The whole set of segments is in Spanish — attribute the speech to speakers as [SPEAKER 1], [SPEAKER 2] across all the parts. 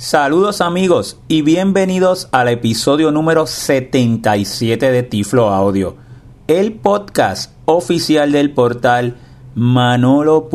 [SPEAKER 1] Saludos amigos y bienvenidos al episodio número 77 de Tiflo Audio, el podcast oficial del portal manolo.net.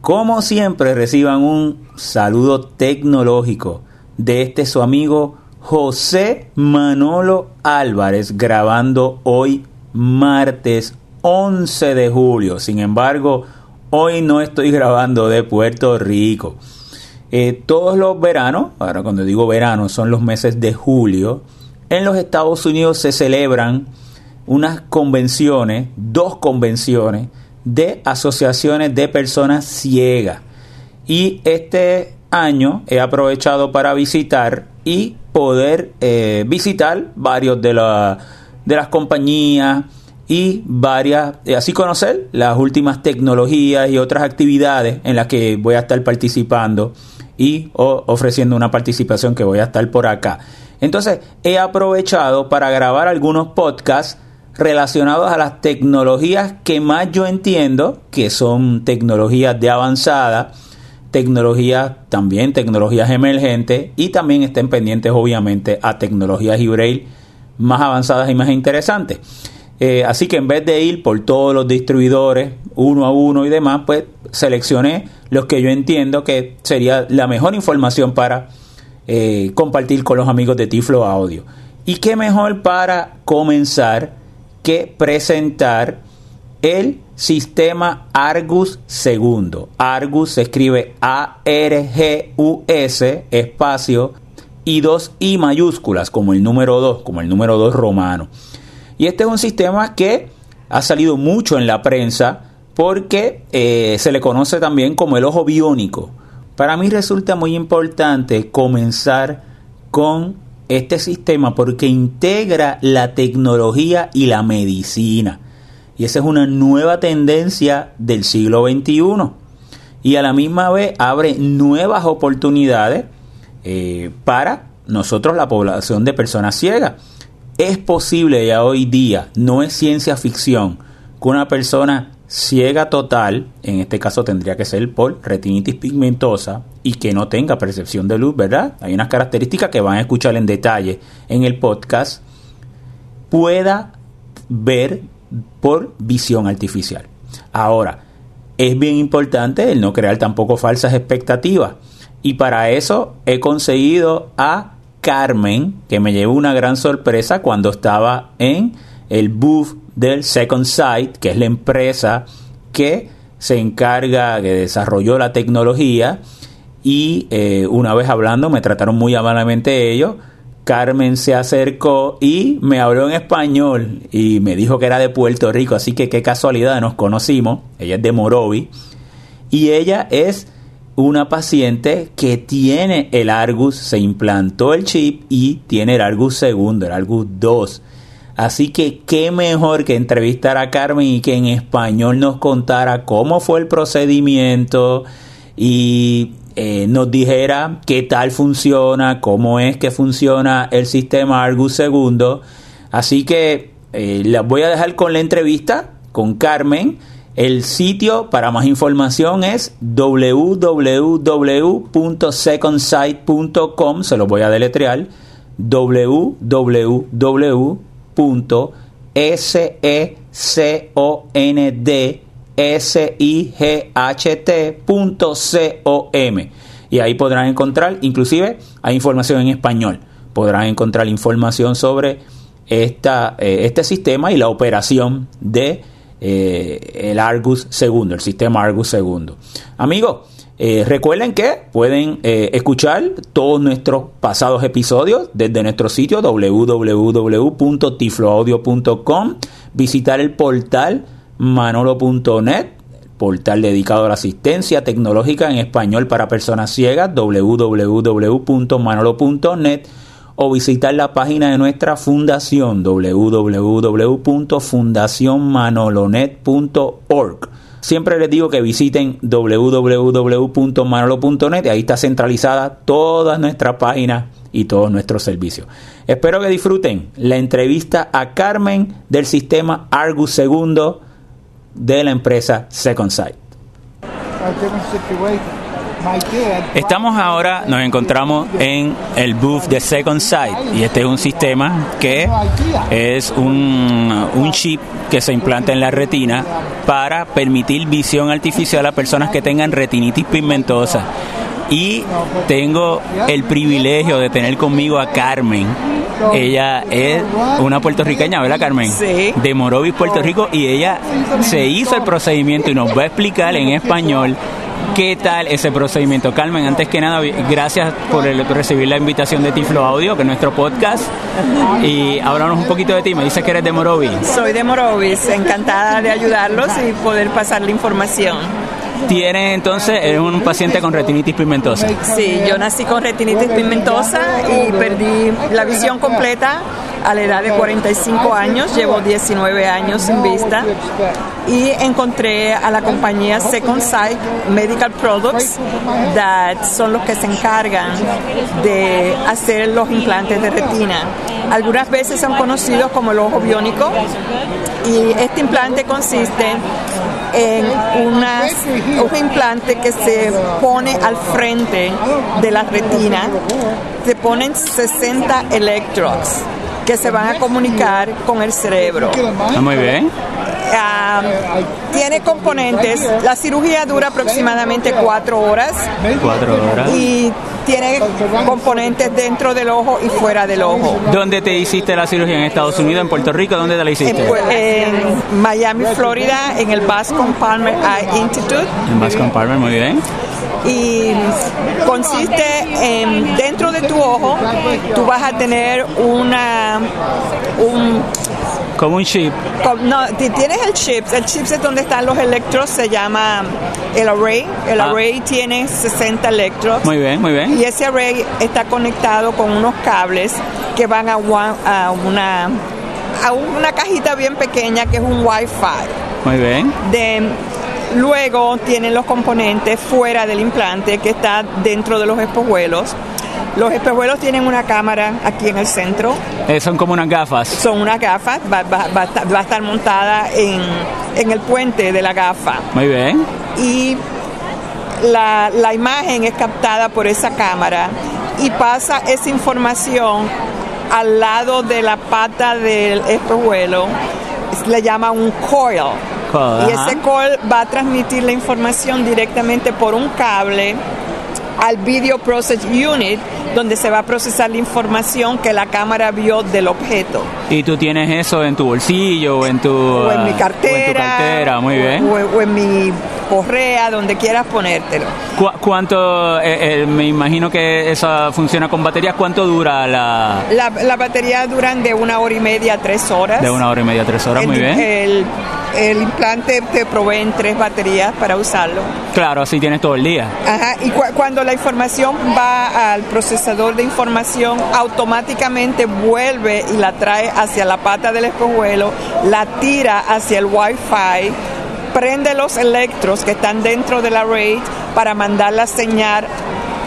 [SPEAKER 1] Como siempre reciban un saludo tecnológico de este su amigo José Manolo Álvarez grabando hoy martes 11 de julio. Sin embargo, hoy no estoy grabando de Puerto Rico. Eh, todos los veranos, ahora cuando digo verano son los meses de julio, en los Estados Unidos se celebran unas convenciones, dos convenciones de asociaciones de personas ciegas. Y este año he aprovechado para visitar y poder eh, visitar varios de, de las compañías y varias, así conocer las últimas tecnologías y otras actividades en las que voy a estar participando y ofreciendo una participación que voy a estar por acá. Entonces he aprovechado para grabar algunos podcasts relacionados a las tecnologías que más yo entiendo, que son tecnologías de avanzada, tecnologías también, tecnologías emergentes y también estén pendientes obviamente a tecnologías híbridas más avanzadas y más interesantes. Eh, así que en vez de ir por todos los distribuidores, uno a uno y demás, pues seleccioné los que yo entiendo que sería la mejor información para eh, compartir con los amigos de Tiflo Audio. Y qué mejor para comenzar que presentar el sistema Argus segundo. Argus se escribe A-R-G-U-S, espacio, y dos I mayúsculas, como el número 2, como el número 2 romano. Y este es un sistema que ha salido mucho en la prensa porque eh, se le conoce también como el ojo biónico. Para mí resulta muy importante comenzar con este sistema porque integra la tecnología y la medicina. Y esa es una nueva tendencia del siglo XXI. Y a la misma vez abre nuevas oportunidades eh, para nosotros, la población de personas ciegas. Es posible ya hoy día, no es ciencia ficción, que una persona ciega total, en este caso tendría que ser por retinitis pigmentosa y que no tenga percepción de luz, ¿verdad? Hay unas características que van a escuchar en detalle en el podcast, pueda ver por visión artificial. Ahora, es bien importante el no crear tampoco falsas expectativas y para eso he conseguido a Carmen, que me llevó una gran sorpresa cuando estaba en el booth del Second Sight, que es la empresa que se encarga, que desarrolló la tecnología. Y eh, una vez hablando, me trataron muy amablemente ellos. Carmen se acercó y me habló en español y me dijo que era de Puerto Rico, así que qué casualidad, nos conocimos. Ella es de Morovi y ella es una paciente que tiene el Argus, se implantó el chip y tiene el Argus segundo, el Argus 2. Así que qué mejor que entrevistar a Carmen y que en español nos contara cómo fue el procedimiento y eh, nos dijera qué tal funciona, cómo es que funciona el sistema Argus segundo. Así que eh, las voy a dejar con la entrevista con Carmen el sitio para más información es www.secondsite.com, se lo voy a deletrear, www.secondsigt.com y ahí podrán encontrar, inclusive hay información en español, podrán encontrar información sobre esta, eh, este sistema y la operación de eh, el Argus segundo, el sistema Argus segundo. Amigos, eh, recuerden que pueden eh, escuchar todos nuestros pasados episodios desde nuestro sitio www.tifloaudio.com, visitar el portal manolo.net, portal dedicado a la asistencia tecnológica en español para personas ciegas, www.manolo.net o visitar la página de nuestra fundación www.fundacionmanolonet.org. Siempre les digo que visiten www.manolo.net y ahí está centralizada toda nuestra página y todos nuestros servicios. Espero que disfruten la entrevista a Carmen del sistema Argus II de la empresa Second Sight. Estamos ahora, nos encontramos en el booth de Second Sight y este es un sistema que es un, un chip que se implanta en la retina para permitir visión artificial a personas que tengan retinitis pigmentosa y tengo el privilegio de tener conmigo a Carmen. Ella es una puertorriqueña, ¿verdad, Carmen?
[SPEAKER 2] Sí.
[SPEAKER 1] De Morovis, Puerto Rico, y ella se hizo el procedimiento y nos va a explicar en español qué tal ese procedimiento. Carmen, antes que nada, gracias por el- recibir la invitación de Tiflo Audio, que es nuestro podcast, y háblanos un poquito de ti. Me dices que eres de Morovis.
[SPEAKER 2] Soy de Morovis, encantada de ayudarlos y poder pasar la información.
[SPEAKER 1] Tienes entonces, eres un paciente con retinitis pigmentosa.
[SPEAKER 2] Sí, yo nací con retinitis pigmentosa y perdí la visión completa a la edad de 45 años, llevo 19 años sin vista y encontré a la compañía Second Sight Medical Products that son los que se encargan de hacer los implantes de retina. Algunas veces son conocidos como el ojo biónico y este implante consiste en un implante que se pone al frente de la retina. Se ponen 60 electrodes que se van a comunicar con el cerebro.
[SPEAKER 1] Está muy bien.
[SPEAKER 2] Ah, tiene componentes, la cirugía dura aproximadamente cuatro horas
[SPEAKER 1] Cuatro horas.
[SPEAKER 2] y tiene componentes dentro del ojo y fuera del ojo.
[SPEAKER 1] ¿Dónde te hiciste la cirugía? ¿En Estados Unidos? ¿En Puerto Rico? ¿Dónde te la
[SPEAKER 2] En,
[SPEAKER 1] hiciste?
[SPEAKER 2] Pu- en Miami, Florida, en el Bascom Palmer Eye Institute.
[SPEAKER 1] En Bascom Palmer, muy bien.
[SPEAKER 2] Y consiste en dentro de tu ojo tú vas a tener una un
[SPEAKER 1] Como un chip.
[SPEAKER 2] no ti- tienes el chip el chip es donde están los electrodos se llama el array el
[SPEAKER 1] Ah.
[SPEAKER 2] array tiene 60 electrodos
[SPEAKER 1] Muy bien, muy bien.
[SPEAKER 2] y ese array está conectado con unos cables que van a, one- a una a una cajita bien pequeña que es un wifi
[SPEAKER 1] Muy bien.
[SPEAKER 2] de luego tienen los componentes fuera del implante que está dentro de los espejuelos. Los espejuelos tienen una cámara aquí en el centro,
[SPEAKER 1] Eh, son como unas gafas.
[SPEAKER 2] son unas gafas, va, va- a estar montada en, en el puente de la gafa
[SPEAKER 1] Muy bien.
[SPEAKER 2] y la, la imagen es captada por esa cámara y pasa esa información al lado de la pata del espejuelo, le llama un
[SPEAKER 1] coil.
[SPEAKER 2] Y
[SPEAKER 1] ajá.
[SPEAKER 2] ese coil va a transmitir la información directamente por un cable al Video Process Unit, donde se va a procesar la información que la cámara vio del objeto.
[SPEAKER 1] Y tú tienes eso en tu bolsillo o en tu,
[SPEAKER 2] O en mi
[SPEAKER 1] ah,
[SPEAKER 2] cartera.
[SPEAKER 1] o en tu cartera, muy bien.
[SPEAKER 2] O, o en mi correa, donde quieras ponértelo.
[SPEAKER 1] ¿Cu- ¿Cuánto, eh, eh, me imagino que esa funciona con baterías, cuánto dura la
[SPEAKER 2] La, la batería duran de una hora y media a tres horas.
[SPEAKER 1] de una hora y media, tres horas?
[SPEAKER 2] el,
[SPEAKER 1] Muy bien.
[SPEAKER 2] El, el implante te proveen tres baterías para usarlo.
[SPEAKER 1] Claro, así tienes todo el día.
[SPEAKER 2] Ajá, y cu- cuando la información va al procesador de información, automáticamente vuelve y la trae hacia la pata del espejuelo, la tira hacia el Wi-Fi, prende los electros que están dentro del array para mandar la señal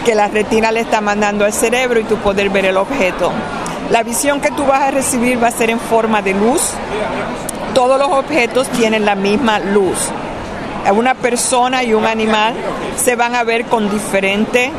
[SPEAKER 2] que la retina le está mandando al cerebro y tú poder ver el objeto. La visión que tú vas a recibir va a ser en forma de luz. Todos los objetos tienen la misma luz una persona y un animal se van a ver con diferente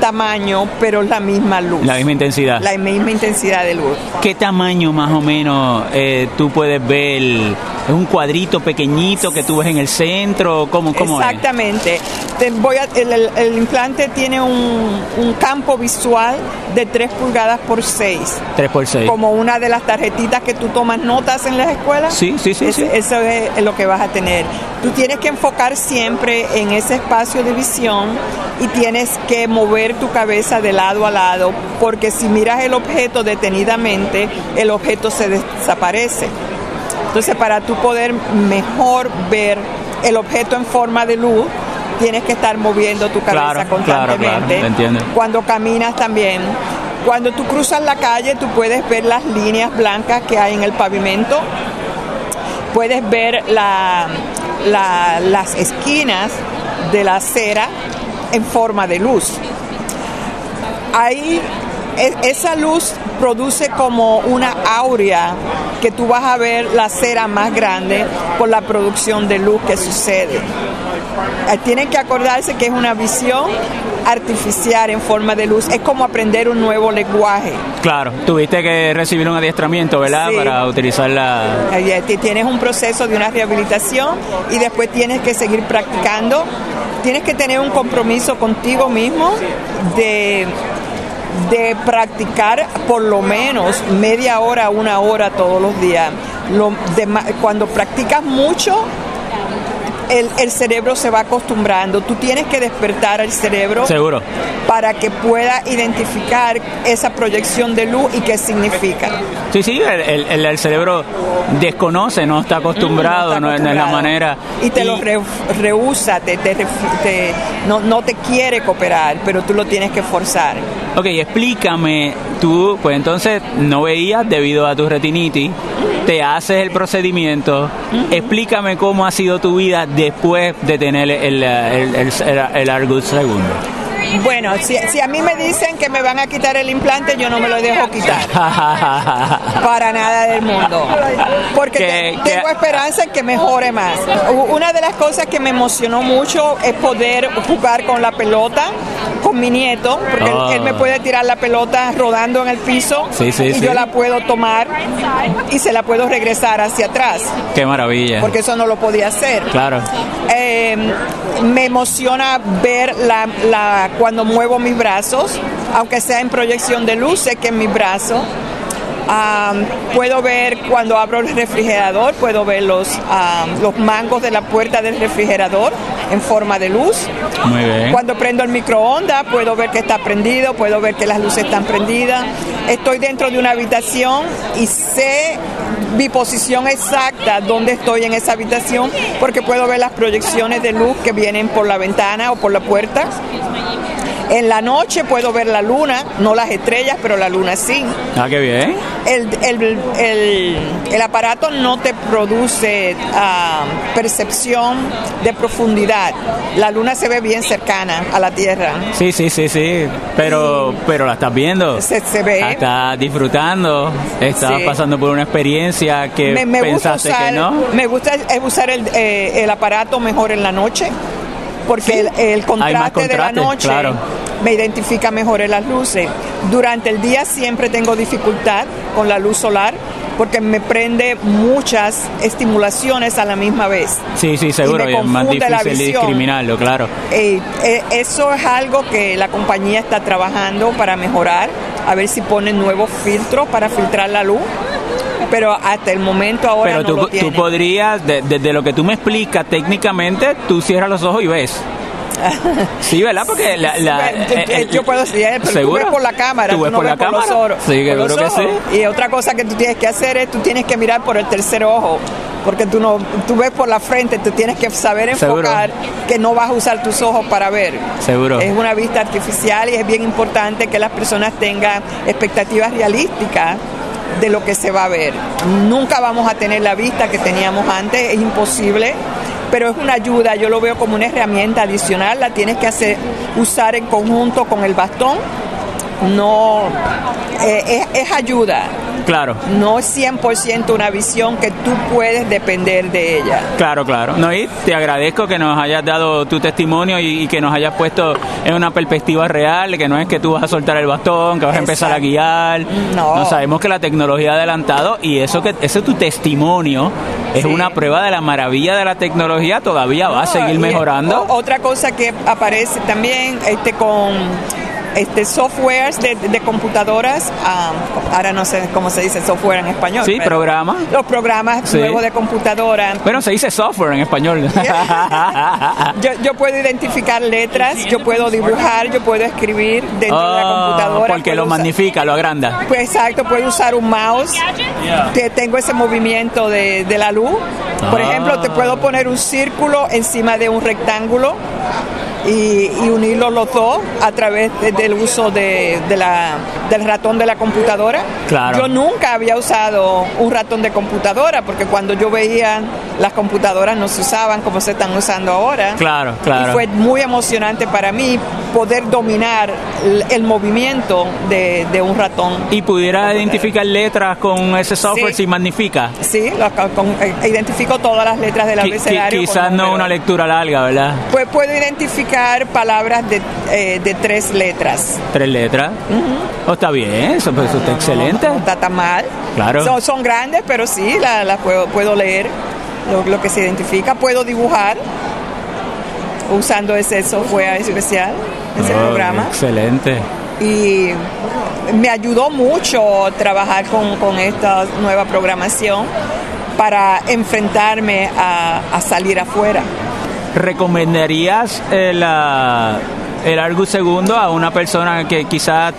[SPEAKER 2] tamaño, pero la misma luz.
[SPEAKER 1] La misma intensidad.
[SPEAKER 2] La misma intensidad de luz.
[SPEAKER 1] ¿Qué tamaño más o menos eh, tú puedes ver? ¿Es un cuadrito pequeñito que tú ves en el centro? ¿Cómo, cómo es?
[SPEAKER 2] Exactamente. Te voy a- el, el- el implante tiene un, un campo visual de 3 pulgadas por 6,
[SPEAKER 1] 3 por 6.
[SPEAKER 2] como una de las tarjetitas que tú tomas notas en las escuelas.
[SPEAKER 1] Sí, sí, sí,
[SPEAKER 2] Es-
[SPEAKER 1] sí.
[SPEAKER 2] Eso es lo que vas a tener. Tú tienes que enfocar siempre en ese espacio de visión y tienes que mover tu cabeza de lado a lado, porque si miras el objeto detenidamente, el objeto se desaparece. Entonces, para tú poder mejor ver el objeto en forma de luz, tienes que estar moviendo tu cabeza
[SPEAKER 1] Claro,
[SPEAKER 2] constantemente.
[SPEAKER 1] claro.
[SPEAKER 2] Cuando caminas también. Cuando tú cruzas la calle, tú puedes ver las líneas blancas que hay en el pavimento. Puedes ver la- la- las esquinas de la acera en forma de luz. Hay esa luz produce como una aurea que tú vas a ver la cera más grande por la producción de luz que sucede. Eh, Tienen que acordarse que es una visión artificial en forma de luz. Es como aprender un nuevo lenguaje.
[SPEAKER 1] Claro, tuviste que recibir un adiestramiento, ¿verdad?
[SPEAKER 2] Sí.
[SPEAKER 1] Para utilizar la...
[SPEAKER 2] Eh, ti- Tienes un proceso de una rehabilitación y después tienes que seguir practicando. Tienes que tener un compromiso contigo mismo de, de practicar por lo menos media hora, una hora todos los días. Lo cuando practicas mucho, el, el cerebro se va acostumbrando. Tú tienes que despertar al cerebro
[SPEAKER 1] Seguro.
[SPEAKER 2] para que pueda identificar esa proyección de luz y qué significa.
[SPEAKER 1] Sí, sí, el, el- cerebro desconoce, no está acostumbrado,
[SPEAKER 2] está
[SPEAKER 1] no, es- no es la
[SPEAKER 2] acostumbrado.
[SPEAKER 1] manera.
[SPEAKER 2] Y te lo re- rehúsa, te, te te- no, no te quiere cooperar, pero tú lo tienes que forzar.
[SPEAKER 1] Ok, explícame, tú, pues entonces no veías debido a tu retinitis, te haces el procedimiento, explícame cómo ha sido tu vida después de tener el, el, el, el, Argus segundo.
[SPEAKER 2] Bueno, si, si a mí me dicen que me van a quitar el implante, yo no me lo dejo quitar. Para nada del mundo. Porque
[SPEAKER 1] Que-
[SPEAKER 2] te-
[SPEAKER 1] que-
[SPEAKER 2] tengo esperanza en que mejore más. Una de las cosas que me emocionó mucho es poder jugar con la pelota con mi nieto, porque él-
[SPEAKER 1] Ah.
[SPEAKER 2] él, me puede tirar la pelota rodando en el piso
[SPEAKER 1] Sí, sí,
[SPEAKER 2] y
[SPEAKER 1] sí.
[SPEAKER 2] yo la puedo tomar y se la puedo regresar hacia atrás,
[SPEAKER 1] Qué maravilla.
[SPEAKER 2] porque eso no lo podía hacer.
[SPEAKER 1] Claro.
[SPEAKER 2] Eh, me emociona ver la, la- cuando muevo mis brazos, aunque sea en proyección de luz, sé que en mis brazos. Am, puedo ver cuando abro el refrigerador, puedo ver los, los mangos de la puerta del refrigerador en forma de luz.
[SPEAKER 1] Muy bien.
[SPEAKER 2] Cuando prendo el microondas, puedo ver que está prendido, puedo ver que las luces están prendidas. Estoy dentro de una habitación y sé mi posición exacta donde estoy en esa habitación porque puedo ver las proyecciones de luz que vienen por la ventana o por la puerta. En la noche puedo ver la luna, no las estrellas, pero la luna sí.
[SPEAKER 1] Ah, qué bien.
[SPEAKER 2] El, el- el- el aparato no te produce ah, percepción de profundidad. La luna se ve bien cercana a la Tierra.
[SPEAKER 1] Sí, sí, sí, sí. Pero, pero la estás viendo.
[SPEAKER 2] Se, se ve.
[SPEAKER 1] La estás disfrutando. Estás
[SPEAKER 2] Sí.
[SPEAKER 1] pasando por una experiencia que
[SPEAKER 2] me, me gusta
[SPEAKER 1] pensaste
[SPEAKER 2] usar,
[SPEAKER 1] que no.
[SPEAKER 2] me gusta eh, usar el, eh, el aparato mejor en la noche porque el, el contraste, de la noche
[SPEAKER 1] claro.
[SPEAKER 2] me identifica mejor en las luces. Durante el día siempre tengo dificultad con la luz solar porque me prende muchas estimulaciones a la misma vez.
[SPEAKER 1] Sí, sí, seguro.
[SPEAKER 2] me
[SPEAKER 1] Y es más difícil discriminarlo, claro.
[SPEAKER 2] Eh, eh, eso es algo que la compañía está trabajando para mejorar, a ver si ponen nuevos filtros para filtrar la luz, pero hasta el momento ahora
[SPEAKER 1] Pero
[SPEAKER 2] no
[SPEAKER 1] tú,
[SPEAKER 2] lo
[SPEAKER 1] tú podrías, de- desde lo que tú me explicas técnicamente, tú cierras los ojos y ves. Sí, ¿verdad? Porque la, la-
[SPEAKER 2] yo-
[SPEAKER 1] eh, eh,
[SPEAKER 2] yo puedo decir, pero tú
[SPEAKER 1] ¿seguro?
[SPEAKER 2] ves por la cámara,
[SPEAKER 1] ¿Tú ves
[SPEAKER 2] no
[SPEAKER 1] por la
[SPEAKER 2] ves por los
[SPEAKER 1] cámara?
[SPEAKER 2] ojos.
[SPEAKER 1] Sí,
[SPEAKER 2] por
[SPEAKER 1] seguro
[SPEAKER 2] los
[SPEAKER 1] que sí.
[SPEAKER 2] Y otra cosa que tú tienes que hacer es, tú tienes que mirar por el tercer ojo, porque tú no, tú ves por la frente, tú tienes que saber
[SPEAKER 1] Seguro.
[SPEAKER 2] enfocar que no vas a usar tus ojos para ver.
[SPEAKER 1] Seguro.
[SPEAKER 2] Es una vista artificial y es bien importante que las personas tengan expectativas realísticas de lo que se va a ver. Nunca vamos a tener la vista que teníamos antes, es imposible, pero es una ayuda, yo lo veo como una herramienta adicional, la tienes que hacer usar en conjunto con el bastón. No eh, es, es ayuda,
[SPEAKER 1] Claro,
[SPEAKER 2] no es 100% una visión que tú puedes depender de ella.
[SPEAKER 1] claro, claro. No, y te agradezco que nos hayas dado tu testimonio y, y que nos hayas puesto en una perspectiva real, que no es que tú vas a soltar el bastón, que vas a empezar a guiar.
[SPEAKER 2] No.
[SPEAKER 1] sabemos que la tecnología ha adelantado y eso que eso tu testimonio es
[SPEAKER 2] Sí.
[SPEAKER 1] una prueba de la maravilla de la tecnología, todavía va a
[SPEAKER 2] No,
[SPEAKER 1] seguir
[SPEAKER 2] y,
[SPEAKER 1] mejorando.
[SPEAKER 2] o- otra cosa que aparece también este con este softwares de, de computadoras, ah, ahora no sé cómo se dice software en español.
[SPEAKER 1] Sí,
[SPEAKER 2] pero
[SPEAKER 1] programa.
[SPEAKER 2] Los programas
[SPEAKER 1] Sí.
[SPEAKER 2] nuevos de computadora.
[SPEAKER 1] Bueno, se dice software en español.
[SPEAKER 2] Yo, yo puedo identificar letras, yo puedo dibujar, yo puedo escribir dentro de la
[SPEAKER 1] Oh,
[SPEAKER 2] computadora.
[SPEAKER 1] porque lo
[SPEAKER 2] usar-
[SPEAKER 1] magnifica, lo agranda.
[SPEAKER 2] Pues exacto, puedo usar un mouse, que tengo ese movimiento de, de la luz. Por
[SPEAKER 1] Ah.
[SPEAKER 2] ejemplo, te puedo poner un círculo encima de un rectángulo y, unirlos los dos a través del uso de, la, del ratón de la computadora.
[SPEAKER 1] Claro.
[SPEAKER 2] Yo nunca había usado un ratón de computadora porque cuando yo veía las computadoras no se usaban como se están usando ahora.
[SPEAKER 1] Claro, claro.
[SPEAKER 2] Y fue muy emocionante para mí poder dominar el, movimiento de, un ratón.
[SPEAKER 1] ¿Y pudiera identificar letras con ese software si magnifica?
[SPEAKER 2] Sí, identifico todas las letras del abecedario.
[SPEAKER 1] Quizás no una lectura larga, ¿verdad?
[SPEAKER 2] Pues puedo identificar palabras de, eh, de tres letras.
[SPEAKER 1] ¿Tres letras? oh, está bien, eso, pues, está excelente.
[SPEAKER 2] No, está tan mal.
[SPEAKER 1] Claro.
[SPEAKER 2] Son, son grandes, pero sí, las la puedo, puedo leer lo, que se identifica. Puedo dibujar usando ese software especial, ese oh, programa.
[SPEAKER 1] Excelente.
[SPEAKER 2] Y me ayudó mucho trabajar con, con esta nueva programación para enfrentarme a, salir afuera.
[SPEAKER 1] ¿Recomendarías el, el Argus segundo a una persona que quizás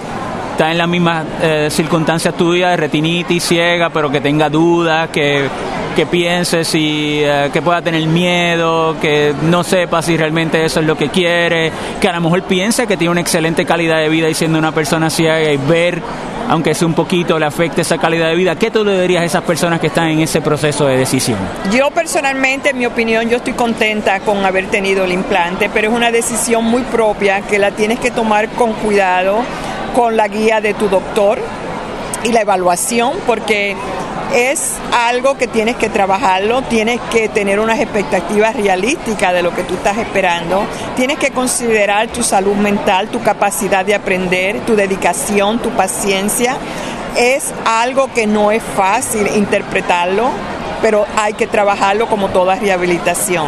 [SPEAKER 1] está en las mismas eh, circunstancias tuyas de retinitis ciega, pero que tenga dudas, que, que piense si eh, que pueda tener miedo, que no sepa si realmente eso es lo que quiere, que a lo mejor piense que tiene una excelente calidad de vida y siendo una persona ciega y ver aunque sea un poquito le afecte esa calidad de vida, ¿qué tú le dirías a esas personas que están en ese proceso de decisión?
[SPEAKER 2] Yo personalmente, en mi opinión, yo estoy contenta con haber tenido el implante, pero es una decisión muy propia que la tienes que tomar con cuidado, con la guía de tu doctor y la evaluación, porque es algo que tienes que trabajarlo, tienes que tener unas expectativas realísticas de lo que tú estás esperando, tienes que considerar tu salud mental, tu capacidad de aprender, tu dedicación, tu paciencia. Es algo que no es fácil interpretarlo, pero hay que trabajarlo como toda rehabilitación.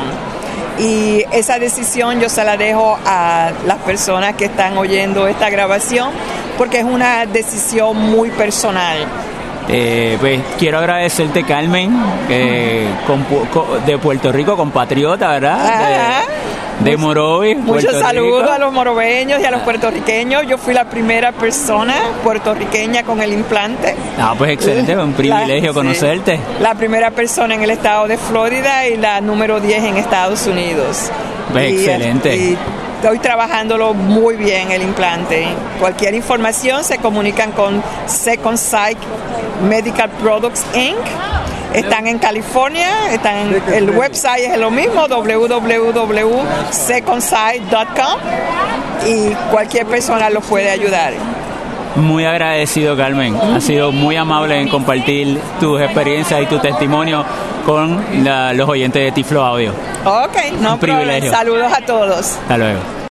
[SPEAKER 2] Y esa decisión yo se la dejo a las personas que están oyendo esta grabación porque es una decisión muy personal.
[SPEAKER 1] Eh, pues quiero agradecerte, Carmen, de Puerto Rico, compatriota, ¿verdad? De, Morovis.
[SPEAKER 2] Muchos saludos a los morobeños y a los puertorriqueños. Yo fui la primera persona puertorriqueña con el implante.
[SPEAKER 1] Ah, pues excelente, un privilegio conocerte.
[SPEAKER 2] La primera persona en el estado de Florida y la número 10 en Estados Unidos.
[SPEAKER 1] Pues excelente
[SPEAKER 2] estoy trabajándolo muy bien el implante. Cualquier información se comunican con Second Sight Medical Products Inc. Están en California, están en, el website es lo mismo, www.secondsight.com y cualquier persona los puede ayudar.
[SPEAKER 1] Muy agradecido, Carmen. Ha sido muy amable en compartir tus experiencias y tu testimonio con los oyentes de Tiflo Audio.
[SPEAKER 2] Ok, no Un privilegio. Saludos a todos.
[SPEAKER 1] Hasta luego.